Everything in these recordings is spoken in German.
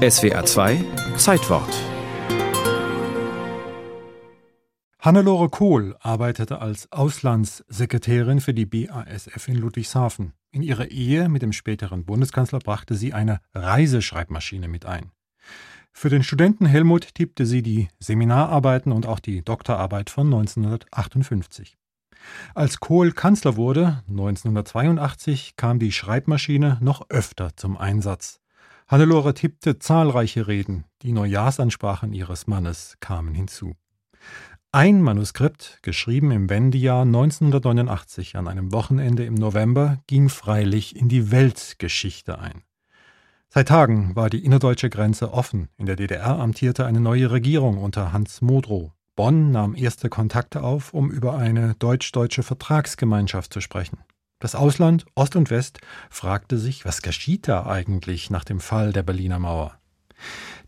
SWA 2 Zeitwort Hannelore Kohl arbeitete als Auslandssekretärin für die BASF in Ludwigshafen. In ihrer Ehe mit dem späteren Bundeskanzler brachte sie eine Reiseschreibmaschine mit ein. Für den Studenten Helmut tippte sie die Seminararbeiten und auch die Doktorarbeit von 1958. Als Kohl Kanzler wurde, 1982, kam die Schreibmaschine noch öfter zum Einsatz. Hannelore tippte zahlreiche Reden, die Neujahrsansprachen ihres Mannes kamen hinzu. Ein Manuskript, geschrieben im Wendejahr 1989 an einem Wochenende im November, ging freilich in die Weltgeschichte ein. Seit Tagen war die innerdeutsche Grenze offen. In der DDR amtierte eine neue Regierung unter Hans Modrow. Bonn nahm erste Kontakte auf, um über eine deutsch-deutsche Vertragsgemeinschaft zu sprechen. Das Ausland, Ost und West, fragte sich, was geschieht da eigentlich nach dem Fall der Berliner Mauer?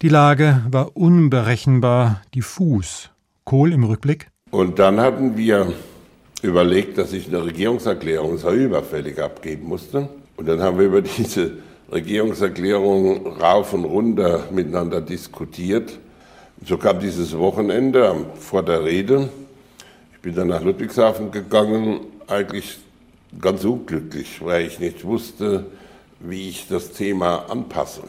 Die Lage war unberechenbar diffus Kohl im Rückblick? Und dann hatten wir überlegt, dass ich eine Regierungserklärung sehr überfällig abgeben musste. Und dann haben wir über diese Regierungserklärung rauf und runter miteinander diskutiert. Und so kam dieses Wochenende vor der Rede. Ich bin dann nach Ludwigshafen gegangen, eigentlich ganz unglücklich, weil ich nicht wusste, wie ich das Thema anpasse.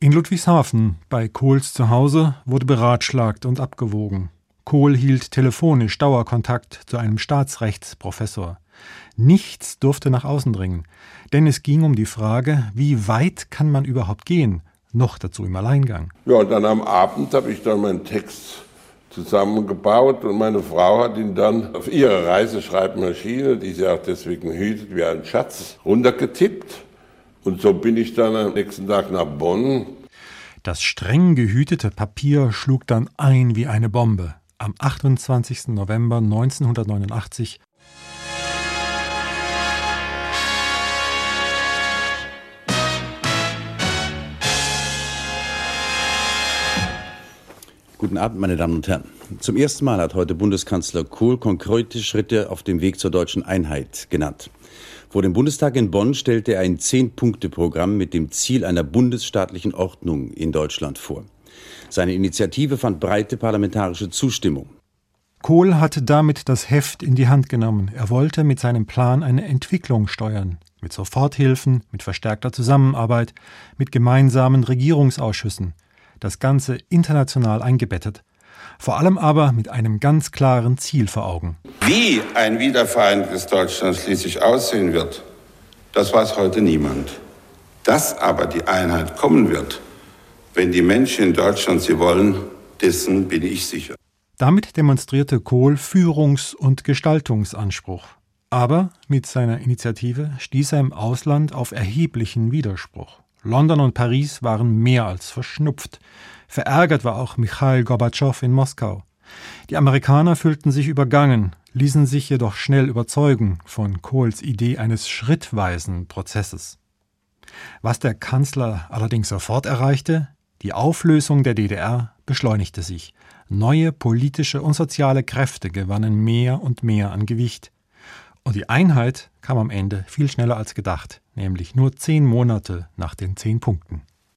In Ludwigshafen, bei Kohls Zuhause, wurde beratschlagt und abgewogen. Kohl hielt telefonisch Dauerkontakt zu einem Staatsrechtsprofessor. Nichts durfte nach außen dringen, denn es ging um die Frage, wie weit kann man überhaupt gehen, noch dazu im Alleingang. Ja, und dann am Abend habe ich dann meinen Text zusammengebaut und meine Frau hat ihn dann auf ihre Reiseschreibmaschine, die sie auch deswegen hütet wie ein Schatz, runtergetippt. Und so bin ich dann am nächsten Tag nach Bonn. Das streng gehütete Papier schlug dann ein wie eine Bombe am 28. November 1989 Guten Abend, meine Damen und Herren. Zum ersten Mal hat heute Bundeskanzler Kohl konkrete Schritte auf dem Weg zur deutschen Einheit genannt. Vor dem Bundestag in Bonn stellte er ein Zehn-Punkte-Programm mit dem Ziel einer bundesstaatlichen Ordnung in Deutschland vor. Seine Initiative fand breite parlamentarische Zustimmung. Kohl hatte damit das Heft in die Hand genommen. Er wollte mit seinem Plan eine Entwicklung steuern. Mit Soforthilfen, mit verstärkter Zusammenarbeit, mit gemeinsamen Regierungsausschüssen. Das Ganze international eingebettet. Vor allem aber mit einem ganz klaren Ziel vor Augen. Wie ein wiedervereinigtes Deutschland schließlich aussehen wird, das weiß heute niemand. Dass aber die Einheit kommen wird, wenn die Menschen in Deutschland sie wollen, dessen bin ich sicher. Damit demonstrierte Kohl Führungs- und Gestaltungsanspruch. Aber mit seiner Initiative stieß er im Ausland auf erheblichen Widerspruch. London und Paris waren mehr als verschnupft. Verärgert war auch Michail Gorbatschow in Moskau. Die Amerikaner fühlten sich übergangen, ließen sich jedoch schnell überzeugen von Kohls Idee eines schrittweisen Prozesses. Was der Kanzler allerdings sofort erreichte, die Auflösung der DDR beschleunigte sich. Neue politische und soziale Kräfte gewannen mehr und mehr an Gewicht. Und die Einheit kam am Ende viel schneller als gedacht, nämlich nur zehn Monate nach den zehn Punkten.